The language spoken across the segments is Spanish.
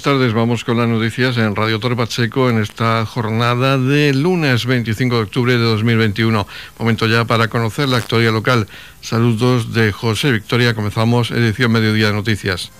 Buenas tardes, vamos con las noticias en Radio Torre Pacheco en esta jornada de lunes 25 de octubre de 2021. Momento ya para conocer la actualidad local. Saludos de José Victoria, comenzamos edición Mediodía de Noticias.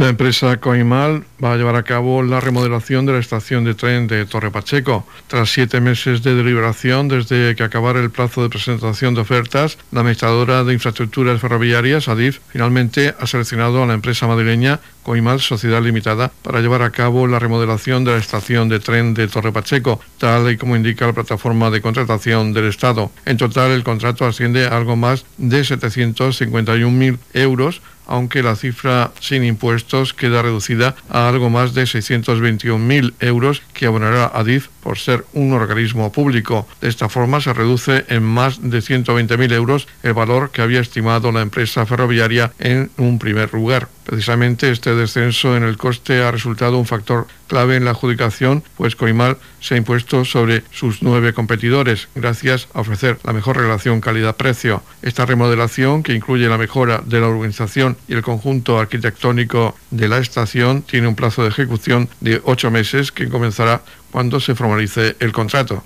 La empresa Coimal va a llevar a cabo la remodelación de la estación de tren de Torre Pacheco. Tras siete meses de deliberación desde que acabara el plazo de presentación de ofertas, la administradora de infraestructuras ferroviarias, ADIF, finalmente ha seleccionado a la empresa madrileña Coimal Sociedad Limitada para llevar a cabo la remodelación de la estación de tren de Torre Pacheco, tal y como indica la plataforma de contratación del Estado. En total, el contrato asciende a algo más de 751.000 euros aunque la cifra sin impuestos queda reducida a algo más de 621.000 euros que abonará ADIF por ser un organismo público. De esta forma se reduce en más de 120.000 euros el valor que había estimado la empresa ferroviaria en un primer lugar. Precisamente este descenso en el coste ha resultado un factor clave en la adjudicación, pues Coimal se ha impuesto sobre sus nueve competidores gracias a ofrecer la mejor relación calidad-precio. Esta remodelación, que incluye la mejora de la urbanización y el conjunto arquitectónico de la estación, tiene un plazo de ejecución de ocho meses que comenzará cuando se formalice el contrato.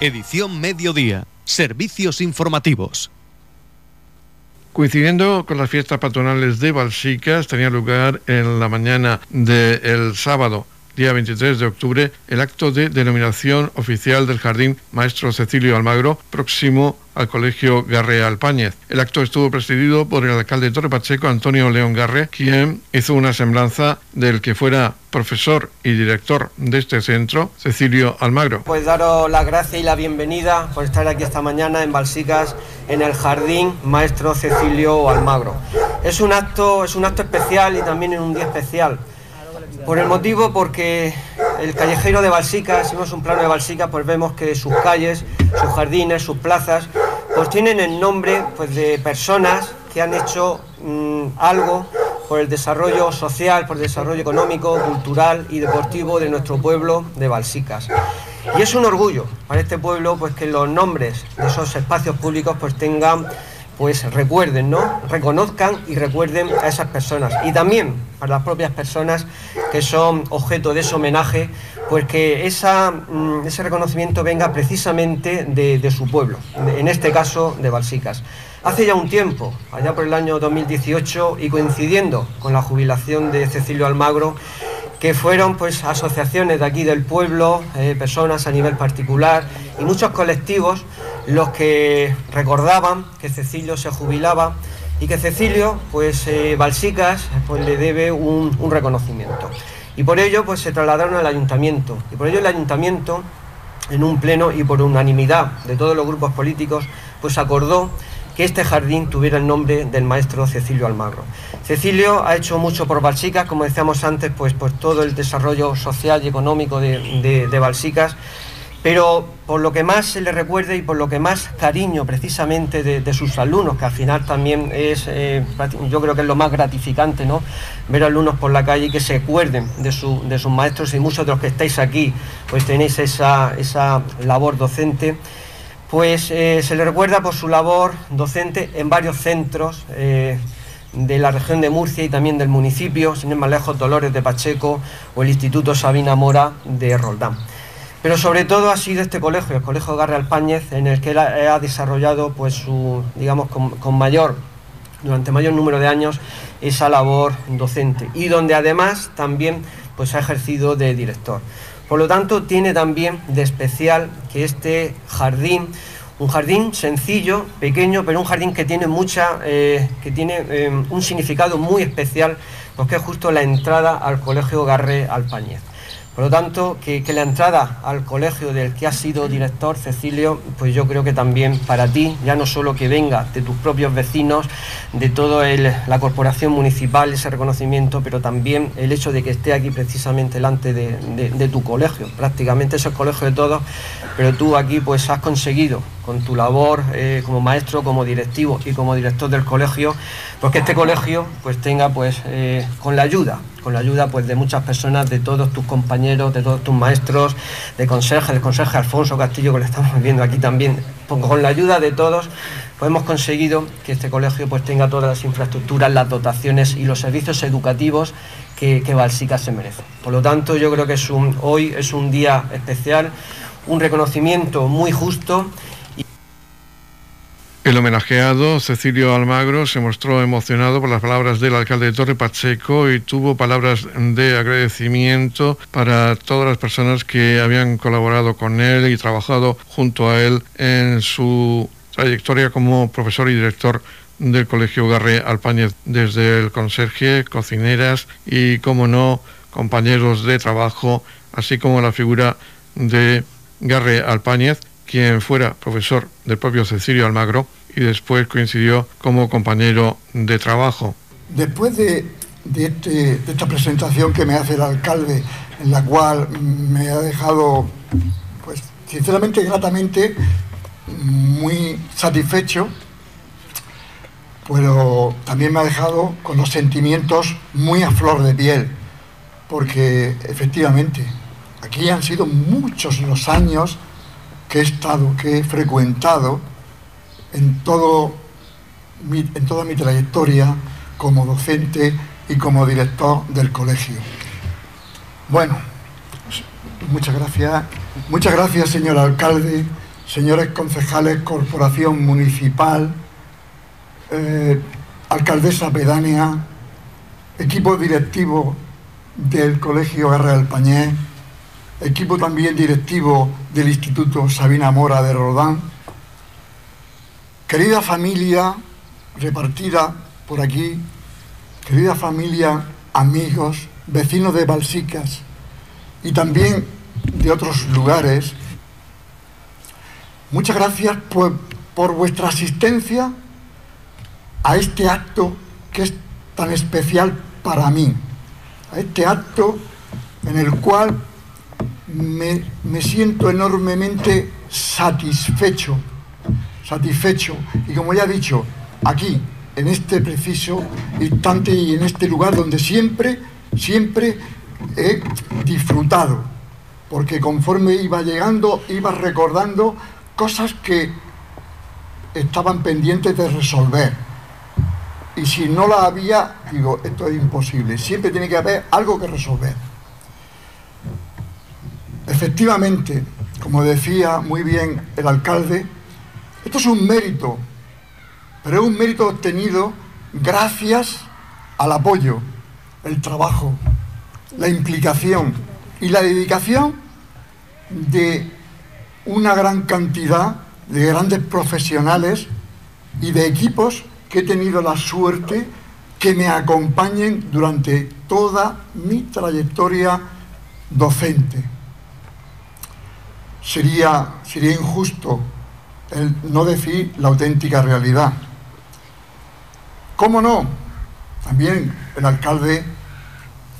Edición Mediodía. Servicios informativos. Coincidiendo con las fiestas patronales de Balsicas, tenía lugar en la mañana del sábado día 23 de octubre, el acto de denominación oficial del Jardín Maestro Cecilio Almagro, próximo al Colegio Garre Alpáñez. El acto estuvo presidido por el alcalde de Torre Pacheco, Antonio León Garre, quien hizo una semblanza del que fuera profesor y director de este centro, Cecilio Almagro. Pues daros la gracia y la bienvenida por estar aquí esta mañana en Balsicas, en el Jardín Maestro Cecilio Almagro. Es un acto, es un acto especial y también en un día especial por el motivo porque el callejero de Balsica, si vemos un plano de Balsica, pues vemos que sus calles, sus jardines, sus plazas, pues tienen el nombre pues, de personas que han hecho mm, algo por el desarrollo social, por el desarrollo económico, cultural y deportivo de nuestro pueblo de Balsicas. Y es un orgullo para este pueblo pues que los nombres de esos espacios públicos pues tengan pues recuerden, ¿no? Reconozcan y recuerden a esas personas. Y también para las propias personas que son objeto de ese homenaje, pues que mm, ese reconocimiento venga precisamente de, su pueblo, en este caso de Balsicas. Hace ya un tiempo, allá por el año 2018, y coincidiendo con la jubilación de Cecilio Almagro, que fueron pues asociaciones de aquí del pueblo, eh, personas a nivel particular y muchos colectivos los que recordaban que Cecilio se jubilaba y que Cecilio, pues eh, Balsicas, pues le debe un, un, reconocimiento. Y por ello, pues se trasladaron al ayuntamiento. Y por ello el ayuntamiento, en un pleno y por unanimidad de todos los grupos políticos, pues acordó que este jardín tuviera el nombre del maestro Cecilio Almagro. Cecilio ha hecho mucho por Balsicas, como decíamos antes, pues, pues todo el desarrollo social y económico de, de, de Balsicas pero por lo que más se le recuerde y por lo que más cariño precisamente de, sus alumnos, que al final también es, eh, yo creo que es lo más gratificante, ¿no? Ver alumnos por la calle y que se acuerden de, sus maestros y muchos de los que estáis aquí, pues tenéis esa, labor docente, pues eh, se le recuerda por su labor docente en varios centros. Eh, de la región de Murcia y también del municipio, sin ir más lejos, Dolores de Pacheco o el Instituto Sabina Mora de Roldán. Pero sobre todo ha sido este colegio, el Colegio Garre Alpáñez, en el que él ha, desarrollado, pues, su, digamos, con, mayor, durante mayor número de años, esa labor docente y donde además también pues, ha ejercido de director. Por lo tanto, tiene también de especial que este jardín, un jardín sencillo, pequeño, pero un jardín que tiene mucha, eh, que tiene eh, un significado muy especial, porque es justo la entrada al Colegio Garre Alpáñez. Por lo tanto, que, la entrada al colegio del que has sido director, Cecilio, pues yo creo que también para ti, ya no solo que venga de tus propios vecinos, de toda la corporación municipal, ese reconocimiento, pero también el hecho de que esté aquí precisamente delante de, tu colegio. Prácticamente es el colegio de todos, pero tú aquí pues has conseguido con tu labor eh, como maestro, como directivo y como director del colegio, pues que este colegio pues tenga pues eh, con la ayuda con la ayuda pues, de muchas personas, de todos tus compañeros, de todos tus maestros, de conserje, del conserje Alfonso Castillo, que lo estamos viendo aquí también, pues, con la ayuda de todos, pues hemos conseguido que este colegio pues, tenga todas las infraestructuras, las dotaciones y los servicios educativos que, que Balsica se merece. Por lo tanto, yo creo que es un, hoy es un día especial, un reconocimiento muy justo el homenajeado, Cecilio Almagro, se mostró emocionado por las palabras del alcalde de Torre Pacheco y tuvo palabras de agradecimiento para todas las personas que habían colaborado con él y trabajado junto a él en su trayectoria como profesor y director del Colegio Garre Alpáñez, desde el conserje, cocineras y, como no, compañeros de trabajo, así como la figura de Garre Alpáñez, quien fuera profesor del propio Cecilio Almagro y después coincidió como compañero de trabajo. Después de, este, de, esta presentación que me hace el alcalde, en la cual me ha dejado, pues sinceramente, gratamente, muy satisfecho, pero también me ha dejado con los sentimientos muy a flor de piel, porque efectivamente aquí han sido muchos los años que he estado, que he frecuentado en, todo en toda mi trayectoria como docente y como director del colegio. Bueno, muchas gracias. Muchas gracias, señor alcalde, señores concejales, corporación municipal, eh, alcaldesa pedánea, equipo directivo del Colegio Guerra del Pañé, equipo también directivo del Instituto Sabina Mora de Rodán, querida familia repartida por aquí, querida familia, amigos, vecinos de Balsicas y también de otros lugares, muchas gracias por, por vuestra asistencia a este acto que es tan especial para mí, a este acto en el cual me, siento enormemente satisfecho, satisfecho. Y como ya he dicho, aquí, en este preciso instante y en este lugar donde siempre, siempre he disfrutado, porque conforme iba llegando, iba recordando cosas que estaban pendientes de resolver. Y si no la había, digo, esto es imposible. Siempre tiene que haber algo que resolver. Efectivamente, como decía muy bien el alcalde, esto es un mérito, pero es un mérito obtenido gracias al apoyo, el trabajo, la implicación y la dedicación de una gran cantidad de grandes profesionales y de equipos que he tenido la suerte que me acompañen durante toda mi trayectoria docente sería, sería injusto el no decir la auténtica realidad. ¿Cómo no? También el alcalde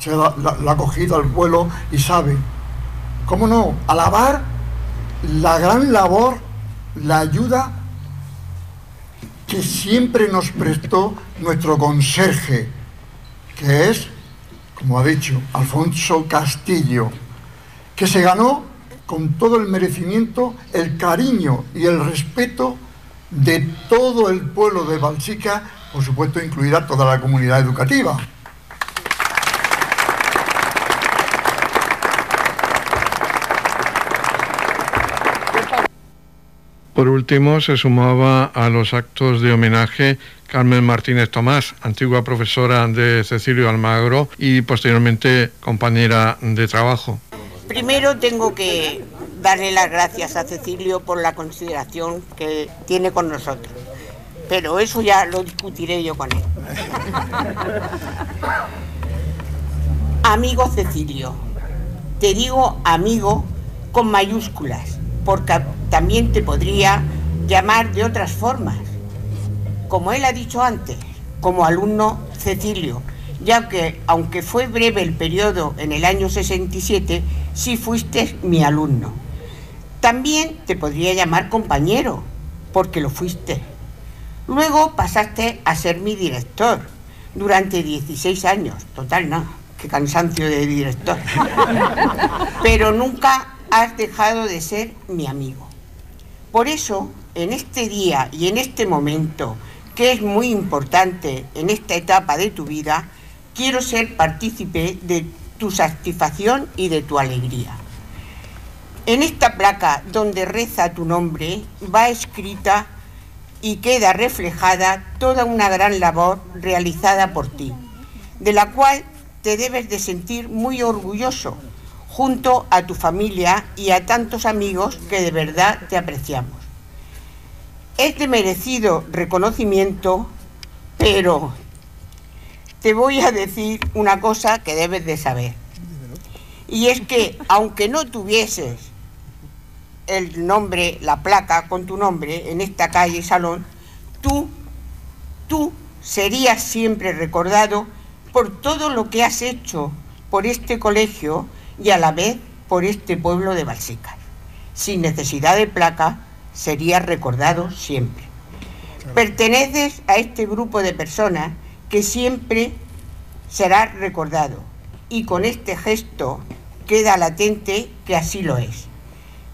se la, ha cogido al vuelo y sabe. ¿Cómo no? Alabar la gran labor, la ayuda que siempre nos prestó nuestro conserje, que es, como ha dicho, Alfonso Castillo, que se ganó con todo el merecimiento, el cariño y el respeto de todo el pueblo de Balsica, por supuesto incluida toda la comunidad educativa. Por último, se sumaba a los actos de homenaje Carmen Martínez Tomás, antigua profesora de Cecilio Almagro y posteriormente compañera de trabajo. Primero tengo que darle las gracias a Cecilio por la consideración que tiene con nosotros. Pero eso ya lo discutiré yo con él. amigo Cecilio, te digo amigo con mayúsculas, porque también te podría llamar de otras formas. Como él ha dicho antes, como alumno Cecilio, ya que aunque fue breve el periodo en el año 67, sí fuiste mi alumno. También te podría llamar compañero, porque lo fuiste. Luego pasaste a ser mi director durante 16 años, total no, qué cansancio de director. Pero nunca has dejado de ser mi amigo. Por eso, en este día y en este momento, que es muy importante en esta etapa de tu vida, quiero ser partícipe de tu satisfacción y de tu alegría. En esta placa donde reza tu nombre va escrita y queda reflejada toda una gran labor realizada por ti, de la cual te debes de sentir muy orgulloso junto a tu familia y a tantos amigos que de verdad te apreciamos. Es de merecido reconocimiento, pero te voy a decir una cosa que debes de saber. Y es que aunque no tuvieses el nombre, la placa con tu nombre en esta calle salón, tú, tú serías siempre recordado por todo lo que has hecho por este colegio y a la vez por este pueblo de Balsicas. Sin necesidad de placa, serías recordado siempre. Perteneces a este grupo de personas que siempre será recordado. Y con este gesto queda latente que así lo es.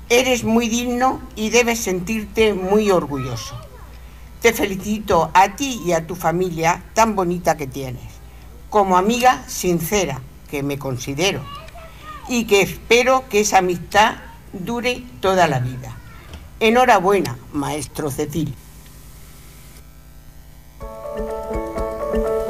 Eres muy digno y debes sentirte muy orgulloso. Te felicito a ti y a tu familia tan bonita que tienes, como amiga sincera que me considero y que espero que esa amistad dure toda la vida. Enhorabuena, maestro Cecil.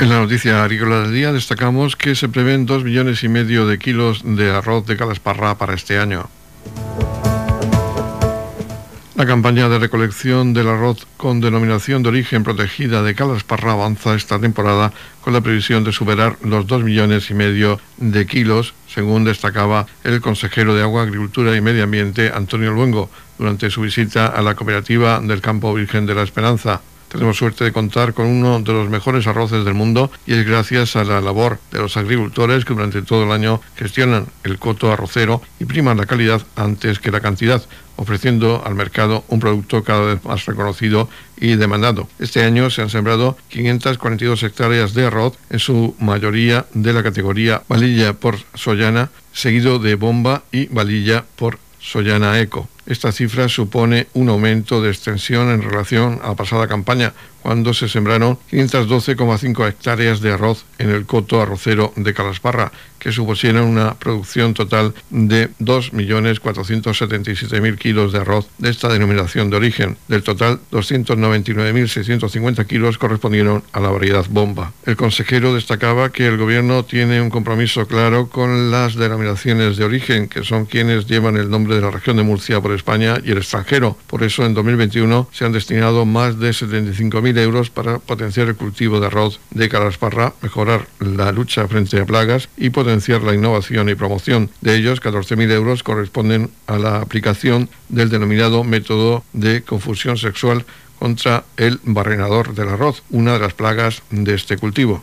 En la noticia agrícola del día destacamos que se prevén dos millones y medio de kilos de arroz de calasparra para este año. La campaña de recolección del arroz con denominación de origen protegida de Calasparra avanza esta temporada con la previsión de superar los dos millones y medio de kilos, según destacaba el consejero de Agua, Agricultura y Medio Ambiente, Antonio Luengo, durante su visita a la cooperativa del Campo Virgen de la Esperanza. Tenemos suerte de contar con uno de los mejores arroces del mundo y es gracias a la labor de los agricultores que durante todo el año gestionan el coto arrocero y priman la calidad antes que la cantidad, ofreciendo al mercado un producto cada vez más reconocido y demandado. Este año se han sembrado 542 hectáreas de arroz, en su mayoría de la categoría valilla por soyana, seguido de bomba y valilla por soyana eco. Esta cifra supone un aumento de extensión en relación a la pasada campaña, cuando se sembraron 512,5 hectáreas de arroz en el coto arrocero de Calasparra, que supusieron una producción total de 2.477.000 kilos de arroz de esta denominación de origen. Del total, 299.650 kilos correspondieron a la variedad bomba. El consejero destacaba que el Gobierno tiene un compromiso claro con las denominaciones de origen, que son quienes llevan el nombre de la región de Murcia por España y el extranjero. Por eso, en 2021 se han destinado más de 75.000 euros para potenciar el cultivo de arroz de Calasparra, mejorar la lucha frente a plagas y potenciar la innovación y promoción. De ellos, 14.000 euros corresponden a la aplicación del denominado método de confusión sexual contra el barrenador del arroz, una de las plagas de este cultivo.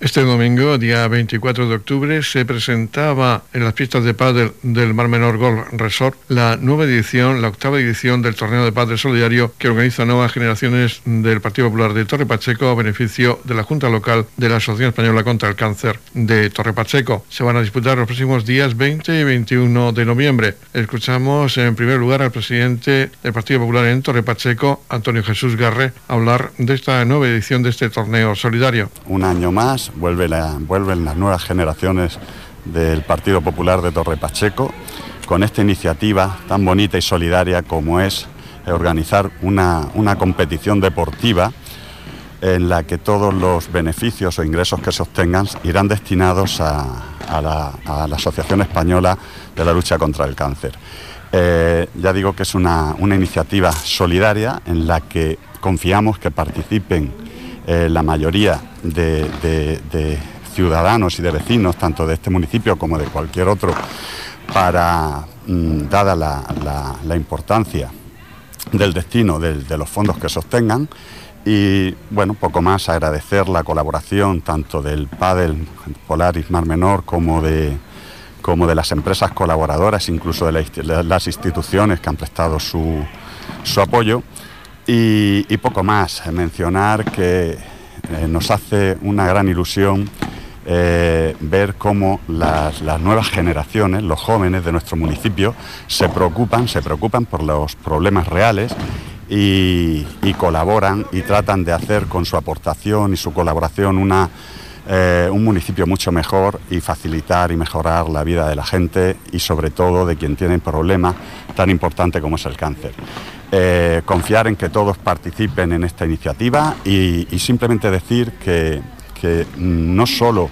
Este domingo, día 24 de octubre, se presentaba en las pistas de pádel del Mar Menor Golf Resort la nueva edición, la octava edición del torneo de pádel solidario que organiza nuevas generaciones del Partido Popular de Torre Pacheco a beneficio de la Junta Local de la Asociación Española contra el Cáncer de Torre Pacheco. Se van a disputar los próximos días 20 y 21 de noviembre. Escuchamos en primer lugar al presidente del Partido Popular en Torre Pacheco, Antonio Jesús Garre, hablar de esta nueva edición de este torneo solidario. Un año más vuelven las nuevas generaciones del Partido Popular de Torre Pacheco con esta iniciativa tan bonita y solidaria como es organizar una, competición deportiva en la que todos los beneficios o ingresos que se obtengan irán destinados a, la, Asociación Española de la Lucha contra el Cáncer. Eh, ya digo que es una, iniciativa solidaria en la que confiamos que participen eh, la mayoría de, ciudadanos y de vecinos, tanto de este municipio como de cualquier otro, para, mm, dada la, importancia del destino de, los fondos que sostengan, y bueno, poco más agradecer la colaboración tanto del PADEL Polaris Mar Menor como de, como de las empresas colaboradoras, incluso de, las instituciones que han prestado su, apoyo. Y, poco más, mencionar que eh, nos hace una gran ilusión eh, ver cómo las, nuevas generaciones, los jóvenes de nuestro municipio, se preocupan, se preocupan por los problemas reales y, colaboran y tratan de hacer con su aportación y su colaboración una, eh, un municipio mucho mejor y facilitar y mejorar la vida de la gente y sobre todo de quien tiene problemas tan importante como es el cáncer. Eh, confiar en que todos participen en esta iniciativa y, simplemente decir que, que no solo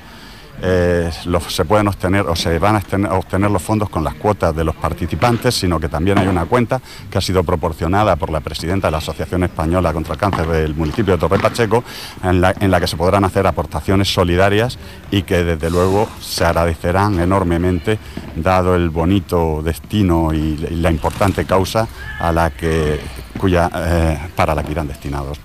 eh, se pueden obtener o se van a obtener, los fondos con las cuotas de los participantes, sino que también hay una cuenta que ha sido proporcionada por la presidenta de la Asociación Española contra el Cáncer del municipio de Torre Pacheco, en la, en la que se podrán hacer aportaciones solidarias y que desde luego se agradecerán enormemente dado el bonito destino y, la importante causa a la que, cuya, eh, para la que irán destinados.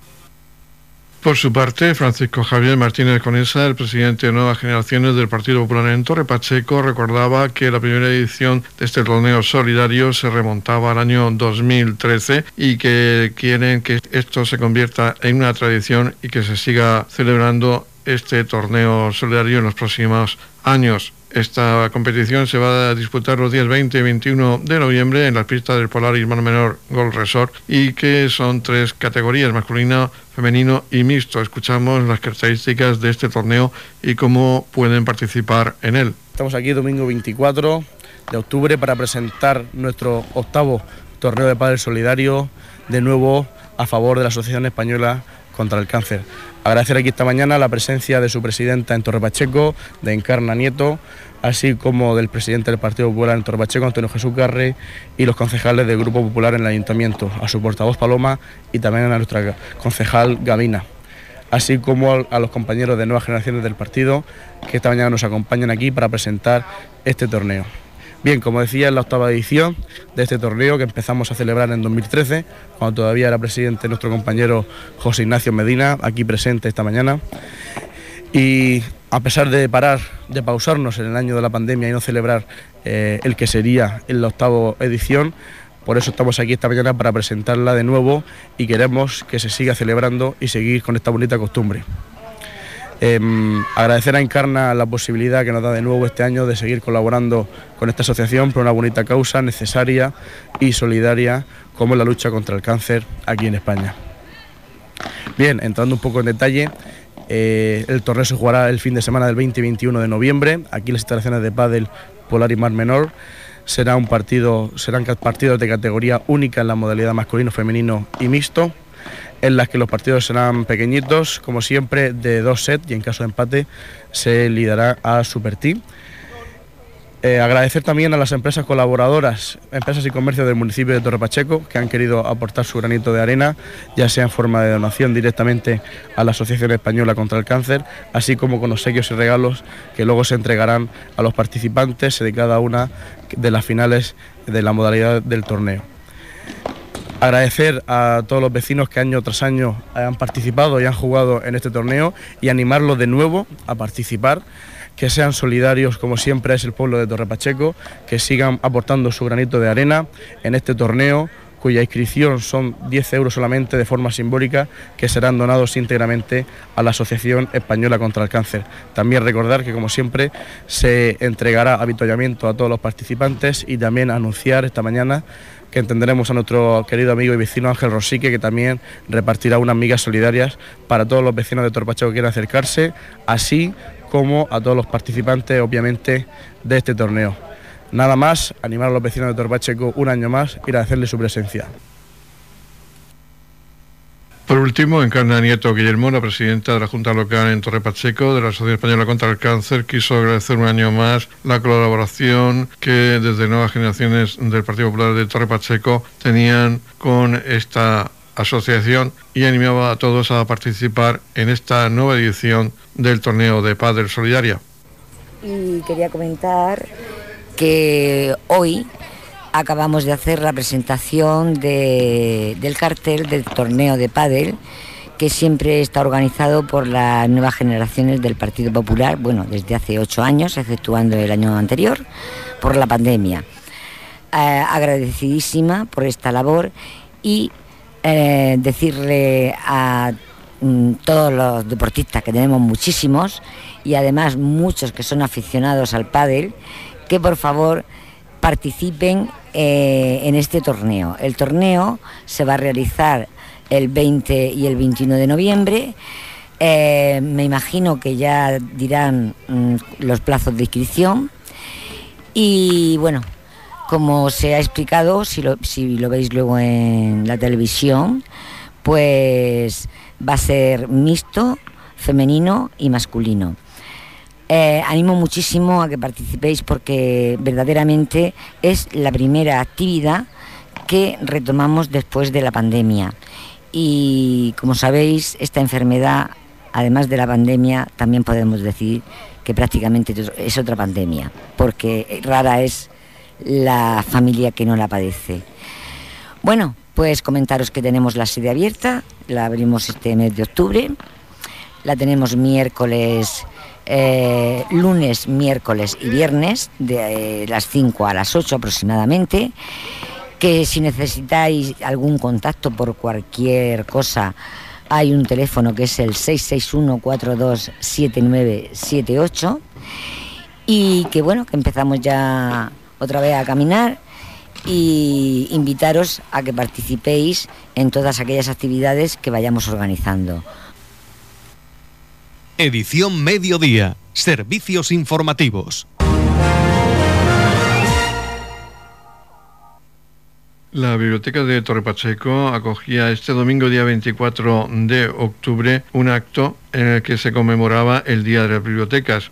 Por su parte, Francisco Javier Martínez Conesa, el presidente de Nuevas Generaciones del Partido Popular en Torre Pacheco, recordaba que la primera edición de este torneo solidario se remontaba al año 2013 y que quieren que esto se convierta en una tradición y que se siga celebrando este torneo solidario en los próximos años. Esta competición se va a disputar los días 20 y 21 de noviembre en la pista del Polaris Mar Menor Gold Resort y que son tres categorías, masculino, femenino y mixto. Escuchamos las características de este torneo y cómo pueden participar en él. Estamos aquí domingo 24 de octubre para presentar nuestro octavo torneo de padres solidario, de nuevo a favor de la Asociación Española contra el Cáncer. Agradecer aquí esta mañana la presencia de su presidenta en Torre Pacheco, de Encarna Nieto, así como del presidente del Partido Popular en Torre Pacheco, Antonio Jesús Garre, y los concejales del Grupo Popular en el Ayuntamiento, a su portavoz Paloma y también a nuestra concejal Gavina, así como a los compañeros de nuevas generaciones del partido que esta mañana nos acompañan aquí para presentar este torneo. Bien, como decía, es la octava edición de este torneo que empezamos a celebrar en 2013, cuando todavía era presidente nuestro compañero José Ignacio Medina, aquí presente esta mañana. Y a pesar de parar, de pausarnos en el año de la pandemia y no celebrar eh, el que sería en la octava edición, por eso estamos aquí esta mañana para presentarla de nuevo y queremos que se siga celebrando y seguir con esta bonita costumbre. Em, agradecer a Encarna la posibilidad que nos da de nuevo este año de seguir colaborando con esta asociación por una bonita causa necesaria y solidaria como la lucha contra el cáncer aquí en España. Bien, entrando un poco en detalle, eh, el torneo se jugará el fin de semana del 20 y 21 de noviembre, aquí las instalaciones de Padel Polar y Mar Menor. Será un partido, serán partidos de categoría única en la modalidad masculino, femenino y mixto en las que los partidos serán pequeñitos, como siempre, de dos sets y en caso de empate se liderará a Super Team. Eh, agradecer también a las empresas colaboradoras, empresas y comercios del municipio de Torre Pacheco, que han querido aportar su granito de arena, ya sea en forma de donación directamente a la Asociación Española contra el Cáncer, así como con obsequios y regalos que luego se entregarán a los participantes de cada una de las finales de la modalidad del torneo. Agradecer a todos los vecinos que año tras año han participado y han jugado en este torneo y animarlos de nuevo a participar que sean solidarios como siempre es el pueblo de Torre Pacheco, que sigan aportando su granito de arena en este torneo cuya inscripción son 10 euros solamente de forma simbólica, que serán donados íntegramente a la Asociación Española contra el Cáncer. También recordar que, como siempre, se entregará avituallamiento a todos los participantes y también anunciar esta mañana que entenderemos a nuestro querido amigo y vecino Ángel Rosique, que también repartirá unas migas solidarias para todos los vecinos de Torpacheco que quieran acercarse, así como a todos los participantes, obviamente, de este torneo. Nada más, animar a los vecinos de Torpacheco un año más y agradecerle su presencia. Por último, Encarna Nieto Guillermo, la presidenta de la Junta Local en Torre Pacheco de la Asociación Española contra el Cáncer, quiso agradecer un año más la colaboración que desde nuevas generaciones del Partido Popular de Torre Pacheco tenían con esta asociación y animaba a todos a participar en esta nueva edición del torneo de Padre Solidaria. Y quería comentar que hoy acabamos de hacer la presentación del cartel del torneo de pádel que siempre está organizado por las nuevas generaciones del Partido Popular, bueno, desde hace ocho años, exceptuando el año anterior, por la pandemia. Eh, agradecidísima por esta labor y eh, decirle a mm, todos los deportistas, que tenemos muchísimos, y además muchos que son aficionados al pádel, que por favor participen eh, en este torneo. El torneo se va a realizar el 20 y el 21 de noviembre. Eh, me imagino que ya dirán mm, los plazos de inscripción. Y bueno, como se ha explicado, si lo, si lo veis luego en la televisión, pues va a ser mixto, femenino y masculino. Eh, animo muchísimo a que participéis porque verdaderamente es la primera actividad que retomamos después de la pandemia. Y como sabéis, esta enfermedad, además de la pandemia, también podemos decir que prácticamente es otra pandemia, porque rara es la familia que no la padece. Bueno, pues comentaros que tenemos la sede abierta, la abrimos este mes de octubre, la tenemos miércoles eh, lunes, miércoles y viernes, de eh, las 5 a las 8 aproximadamente, que si necesitáis algún contacto por cualquier cosa, hay un teléfono que es el 661-427978 y que bueno, que empezamos ya otra vez a caminar y invitaros a que participéis en todas aquellas actividades que vayamos organizando. Edición Mediodía. Servicios informativos. La Biblioteca de Torre Pacheco acogía este domingo, día 24 de octubre, un acto en el que se conmemoraba el Día de las Bibliotecas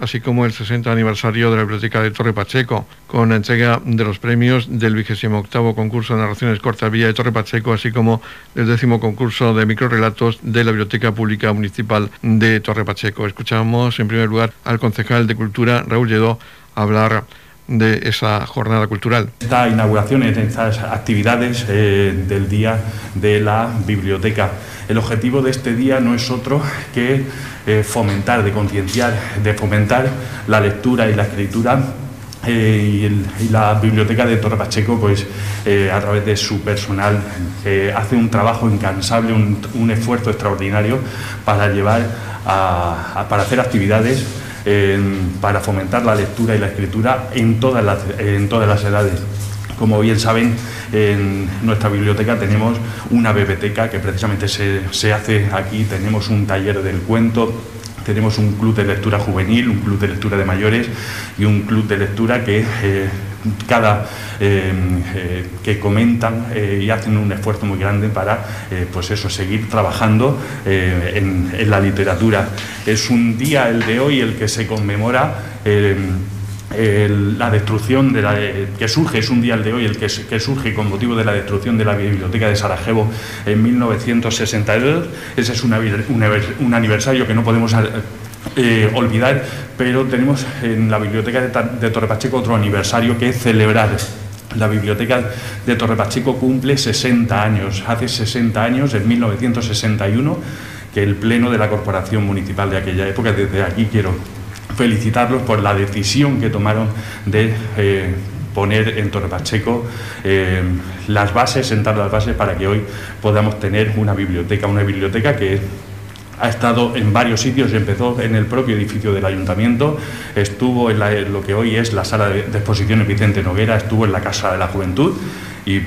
así como el 60 aniversario de la Biblioteca de Torre Pacheco, con la entrega de los premios del 28 concurso de narraciones cortas Villa de Torre Pacheco, así como del décimo concurso de microrelatos de la Biblioteca Pública Municipal de Torre Pacheco. Escuchamos en primer lugar al concejal de Cultura, Raúl Lledó, hablar de esa jornada cultural. Esta inauguración, en estas actividades eh, del Día de la Biblioteca. El objetivo de este día no es otro que eh, fomentar, de concienciar, de fomentar la lectura y la escritura eh, y, la biblioteca de Torre Pacheco, pues a través de su personal, hace un trabajo incansable, un, esfuerzo extraordinario para llevar para hacer actividades para fomentar la lectura y la escritura en todas las, en todas las edades. Como bien saben, en nuestra biblioteca tenemos una biblioteca que precisamente se, se hace aquí, tenemos un taller del cuento, tenemos un club de lectura juvenil, un club de lectura de mayores y un club de lectura que eh, cada eh, eh, que comentan eh, y hacen un esfuerzo muy grande para pues eso seguir trabajando en, la literatura es un día el de hoy el que se conmemora la destrucción de la, que surge, es un día el de hoy el que, surge con motivo de la destrucción de la biblioteca de Sarajevo en 1962. Ese es un aniversario que no podemos eh, olvidar, pero tenemos en la biblioteca de, Torre Pacheco otro aniversario que celebrar La biblioteca de Torre Pacheco cumple 60 años. Hace 60 años, en 1961, que el Pleno de la Corporación Municipal de aquella época, desde aquí quiero felicitarlos por la decisión que tomaron de eh, poner en Torre Pacheco eh, las bases, sentar las bases para que hoy podamos tener una biblioteca, una biblioteca que ha estado en varios sitios, empezó en el propio edificio del ayuntamiento, estuvo en, lo que hoy es la sala de, exposiciones Vicente Noguera, estuvo en la Casa de la Juventud y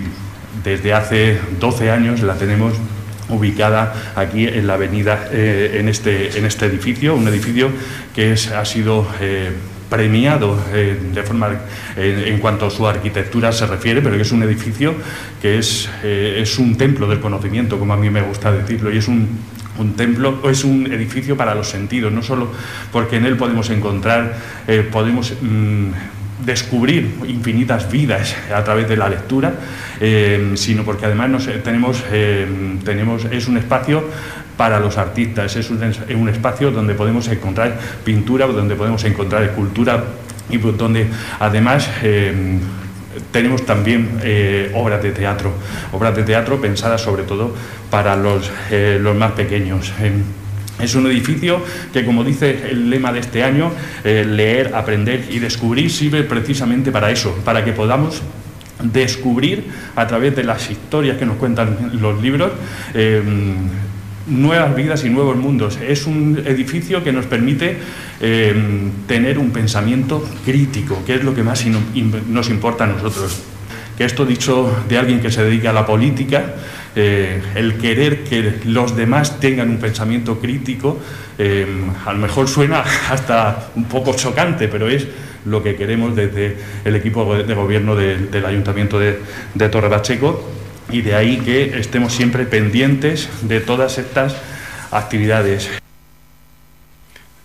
desde hace 12 años la tenemos ubicada aquí en la avenida, eh, en, este, en este edificio, un edificio que ha sido eh, premiado eh, de forma en cuanto a su arquitectura se refiere, pero que es un edificio que es, es un templo del conocimiento, como a mí me gusta decirlo, y es un un templo es un edificio para los sentidos, no solo porque en él podemos encontrar, eh, podemos mm, descubrir infinitas vidas a través de la lectura, eh, sino porque además tenemos, eh, tenemos, es un espacio para los artistas, es un, espacio donde podemos encontrar pintura, donde podemos encontrar escultura y donde además tenemos también eh, obras de teatro, obras de teatro pensadas sobre todo para los, eh, los más pequeños. Es un edificio que, como dice el lema de este año, eh, leer, aprender y descubrir sirve precisamente para eso, para que podamos descubrir a través de las historias que nos cuentan los libros nuevas vidas y nuevos mundos. Es un edificio que nos permite eh, tener un pensamiento crítico, que es lo que más nos importa a nosotros. Que esto dicho de alguien que se dedica a la política, eh, el querer que los demás tengan un pensamiento crítico, eh, a lo mejor suena hasta un poco chocante, pero es lo que queremos desde el equipo de gobierno del Ayuntamiento de, de Torre Pacheco y de ahí que estemos siempre pendientes de todas estas actividades.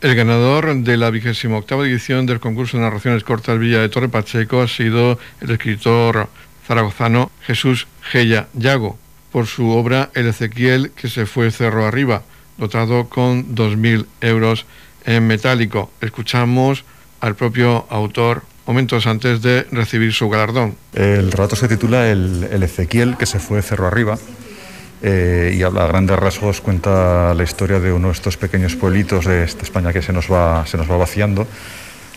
El ganador de la vigésima octava edición del concurso de narraciones cortas Villa de Torre Pacheco ha sido el escritor zaragozano Jesús Geya Yago por su obra El Ezequiel que se fue cerro arriba, dotado con 2.000 euros en metálico. Escuchamos al propio autor momentos antes de recibir su galardón. El relato se titula El, Ezequiel que se fue cerro arriba. Eh, y a grandes rasgos, cuenta la historia de uno de estos pequeños pueblitos de esta España que se nos va, se nos va vaciando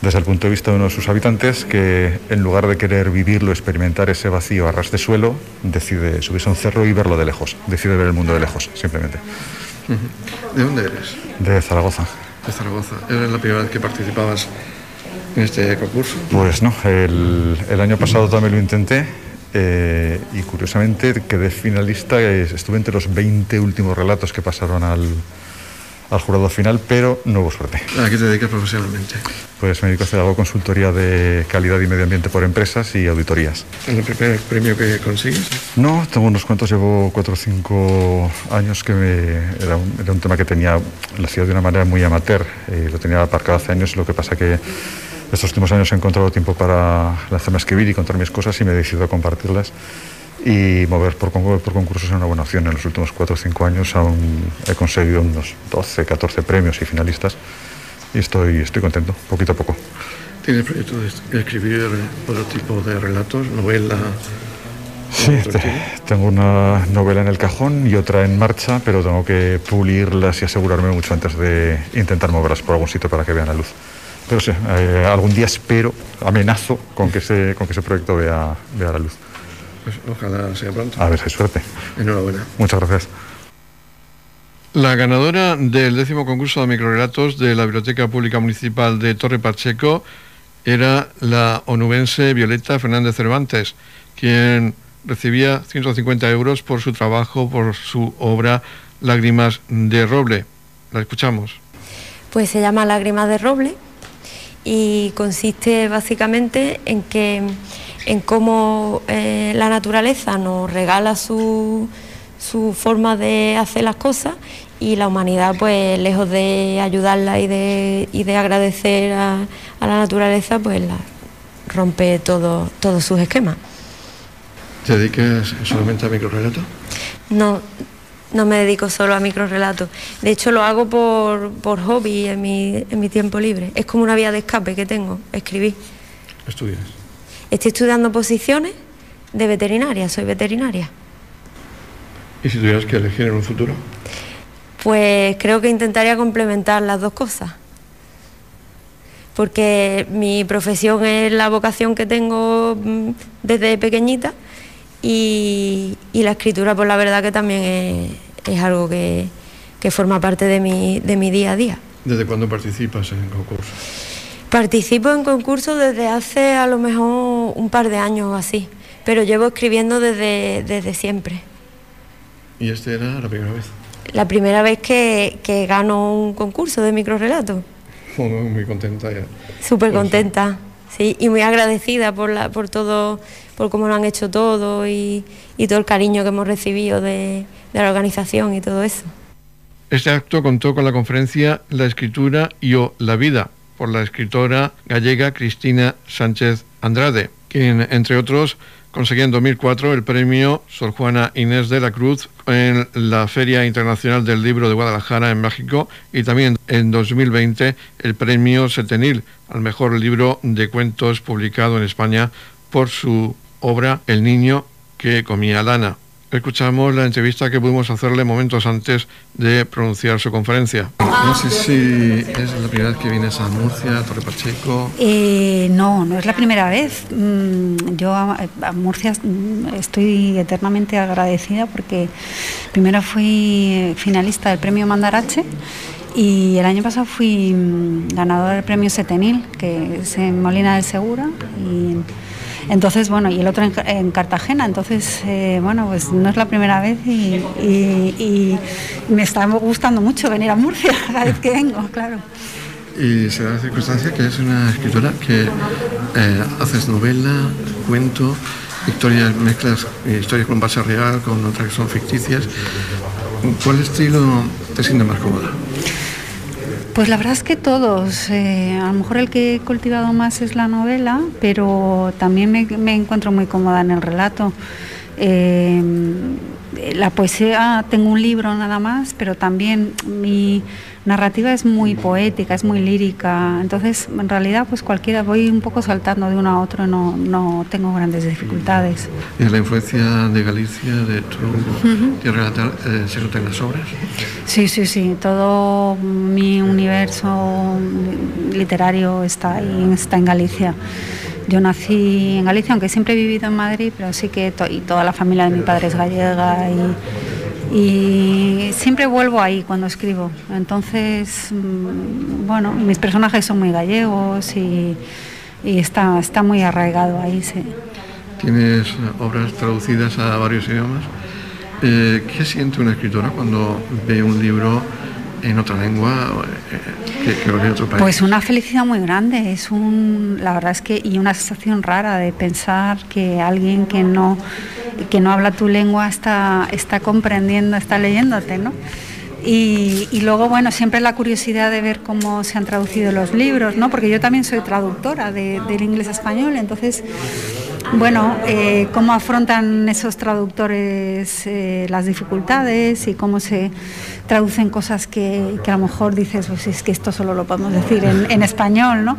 desde el punto de vista de uno de sus habitantes que en lugar de querer vivirlo, experimentar ese vacío a ras de suelo, decide subirse a un cerro y verlo de lejos, decide ver el mundo de lejos, simplemente. ¿De dónde eres? De Zaragoza. De Zaragoza. ¿Era la primera vez que participabas en este concurso? Pues no, el, el año pasado también lo intenté eh, y curiosamente quedé finalista, estuve entre los 20 últimos relatos que pasaron al, al jurado final, pero no hubo suerte. ¿A qué te dedicas profesionalmente? Pues me dedico a hacer algo consultoría de calidad y medio ambiente por empresas y auditorías. ¿Es el primer premio que consigues? No, tengo unos cuantos, llevo cuatro o cinco años que me, era, un, era, un, tema que tenía, la ciudad de una manera muy amateur, eh, lo tenía aparcado hace años, lo que pasa que estos últimos años he encontrado tiempo para lanzarme a escribir y contar mis cosas y me he decidido a compartirlas y mover por, por concursos es una buena opción. En los últimos 4 o 5 años aún he conseguido unos 12, 14 premios y finalistas y estoy, estoy contento, poquito a poco. ¿Tienes proyecto de escribir otro tipo de relatos, novela? Sí, tengo una novela en el cajón y otra en marcha, pero tengo que pulirlas y asegurarme mucho antes de intentar moverlas por algún sitio para que vean la luz. Pero sí, eh, algún día espero, amenazo con que ese, con que ese proyecto vea, vea la luz. Pues ojalá sea pronto. A ver, si suerte. Enhorabuena. Muchas gracias. La ganadora del décimo concurso de microrelatos de la Biblioteca Pública Municipal de Torre Pacheco era la onubense Violeta Fernández Cervantes, quien recibía 150 euros por su trabajo, por su obra Lágrimas de Roble. La escuchamos. Pues se llama Lágrimas de Roble y consiste básicamente en que en cómo eh, la naturaleza nos regala su, su, forma de hacer las cosas y la humanidad, pues lejos de ayudarla y de, y de agradecer a, a, la naturaleza, pues la, rompe todo, todos sus esquemas. ¿Te dedicas solamente a microrelato? No, no me dedico solo a microrelatos. De hecho, lo hago por, por hobby en mi, en mi tiempo libre. Es como una vía de escape que tengo, escribir. ¿Estudias? Estoy estudiando posiciones de veterinaria, soy veterinaria. ¿Y si tuvieras que elegir en un futuro? Pues creo que intentaría complementar las dos cosas. Porque mi profesión es la vocación que tengo mm, desde pequeñita y, la escritura, pues la verdad que también es, algo que, forma parte de mi, de mi día a día. ¿Desde cuándo participas en concursos? Participo en concursos desde hace a lo mejor un par de años o así, pero llevo escribiendo desde, desde siempre. ¿Y esta era la primera vez? La primera vez que, que gano un concurso de microrelato. Muy contenta ya. Súper contenta, sí, y muy agradecida por, la, por todo, por cómo lo han hecho todo y, todo el cariño que hemos recibido de, de la organización y todo eso. Este acto contó con la conferencia La escritura y o la vida por la escritora gallega Cristina Sánchez Andrade, quien, entre otros, conseguía en 2004 el premio Sor Juana Inés de la Cruz en la Feria Internacional del Libro de Guadalajara en México y también en 2020 el premio Setenil al mejor libro de cuentos publicado en España por su obra El niño que comía lana escuchamos la entrevista que pudimos hacerle momentos antes de pronunciar su conferencia. No sé si es la primera vez que vienes a Murcia, a Torre Pacheco. Eh, no, no es la primera vez. Mm, yo a, Murcia mm, estoy eternamente agradecida porque primero fui finalista del premio Mandarache. Y el año pasado fui mm, ganador del premio Setenil, que es en Molina del Segura. Y entonces, bueno, y el otro en, Cartagena. Entonces, eh, bueno, pues no es la primera vez y, me está gustando mucho venir a Murcia cada vez que vengo, claro. Y se da la circunstancia que es una escritora que eh, haces novela, cuento, historias, mezclas historias con base real, con otras que son ficticias. ¿Cuál estilo te siente más cómoda? Pues la verdad es que todos. Eh, a lo mejor el que he cultivado más es la novela, pero también me, encuentro muy cómoda en el relato. Eh, la poesía, tengo un libro nada más, pero también mi narrativa es muy poética, es muy lírica, entonces en realidad pues cualquiera, voy un poco saltando de uno a otro, no, no tengo grandes dificultades. ¿Y la influencia de Galicia, de tu tierra natal, eh, se nota en las obras? Sí, sí, sí, todo mi universo literario está ahí, está en Galicia. Yo nací en Galicia, aunque siempre he vivido en Madrid, pero sí que y toda la familia de mi padre es gallega y y siempre vuelvo ahí cuando escribo. Entonces, mm, bueno, mis personajes son muy gallegos y, está, está muy arraigado ahí. Sí. Tienes obras traducidas a varios idiomas. Eh, ¿Qué siente una escritora cuando ve un libro en otra lengua eh, que, en otro país? Pues una felicidad muy grande, es un, la verdad es que, y una sensación rara de pensar que alguien que no, que no habla tu lengua está, está comprendiendo, está leyéndote, ¿no? Y, luego, bueno, siempre la curiosidad de ver cómo se han traducido los libros, ¿no? Porque yo también soy traductora de, del inglés español, entonces bueno, eh, cómo afrontan esos traductores eh, las dificultades y cómo se traducen cosas que, a lo mejor dices, pues es que esto solo lo podemos decir en, español, ¿no?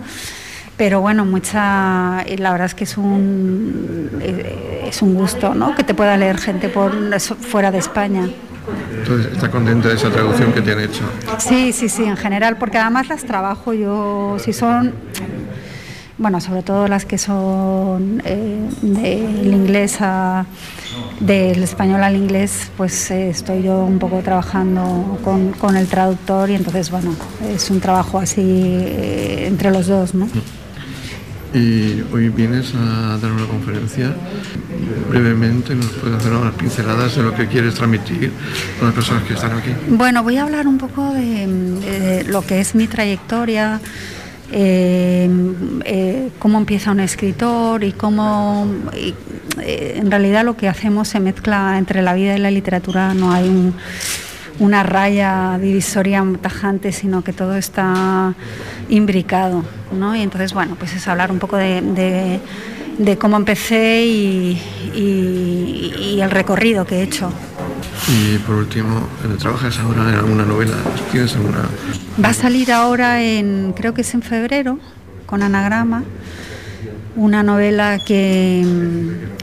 Pero bueno, mucha, la verdad es que es un, eh, es un gusto, ¿no? Que te pueda leer gente por fuera de España. Entonces, ¿está contenta de esa traducción que te han hecho? Sí, sí, sí, en general, porque además las trabajo yo, si son bueno, sobre todo las que son eh, del inglés a, del español al inglés, pues eh, estoy yo un poco trabajando con, el traductor y entonces, bueno, es un trabajo así eh, entre los dos, ¿no? Y hoy vienes a dar una conferencia. Brevemente, ¿nos puedes hacer unas pinceladas de lo que quieres transmitir a las personas que están aquí? Bueno, voy a hablar un poco de lo que es mi trayectoria, eh, eh, cómo empieza un escritor y cómo eh, en realidad lo que hacemos se mezcla entre la vida y la literatura, no hay una raya divisoria tajante, sino que todo está imbricado. ¿no? Y entonces, bueno, pues es hablar un poco de, cómo empecé y, el recorrido que he hecho. Y por último, ¿trabajas ahora en alguna novela? ¿Tienes alguna Va a salir ahora en, creo que es en febrero, con anagrama. una novela que,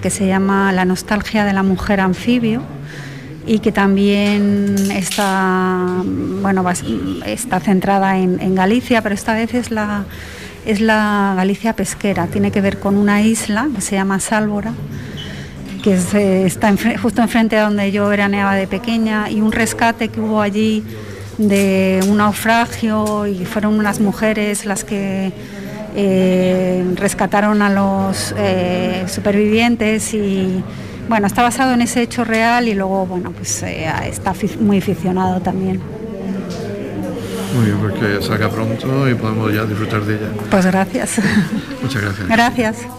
que se llama La nostalgia de la mujer anfibio y que también está, bueno, está centrada en, Galicia, pero esta vez es la, es la Galicia pesquera, tiene que ver con una isla que se llama Sálvora, que eh, está justo enfrente de donde yo veraneaba de pequeña, y un rescate que hubo allí de un naufragio y fueron unas mujeres las que eh, rescataron a los eh, supervivientes y bueno, está basado en ese hecho real y luego, bueno, pues eh, está muy aficionado también. Muy bien, porque salga pronto y podemos ya disfrutar de ella. Pues gracias. Muchas gracias. Gracias.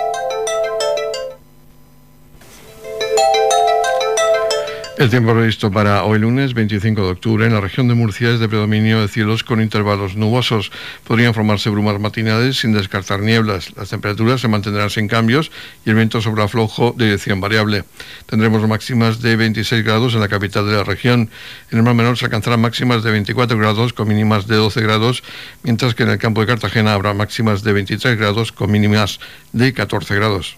El tiempo previsto para hoy lunes 25 de octubre en la región de Murcia es de predominio de cielos con intervalos nubosos. Podrían formarse brumas matinales sin descartar nieblas. Las temperaturas se mantendrán sin cambios y el viento sobre aflojo de dirección variable. Tendremos máximas de 26 grados en la capital de la región. En el mar menor se alcanzarán máximas de 24 grados con mínimas de 12 grados, mientras que en el campo de Cartagena habrá máximas de 23 grados con mínimas de 14 grados.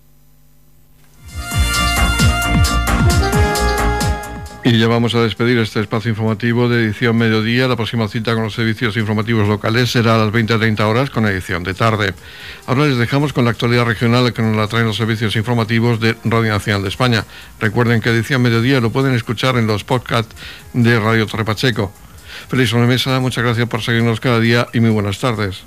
Y ya vamos a despedir este espacio informativo de edición mediodía. La próxima cita con los servicios informativos locales será a las 20.30 horas con edición de tarde. Ahora les dejamos con la actualidad regional que nos la traen los servicios informativos de Radio Nacional de España. Recuerden que edición mediodía lo pueden escuchar en los podcasts de Radio Torre Pacheco. Feliz mesa, muchas gracias por seguirnos cada día y muy buenas tardes.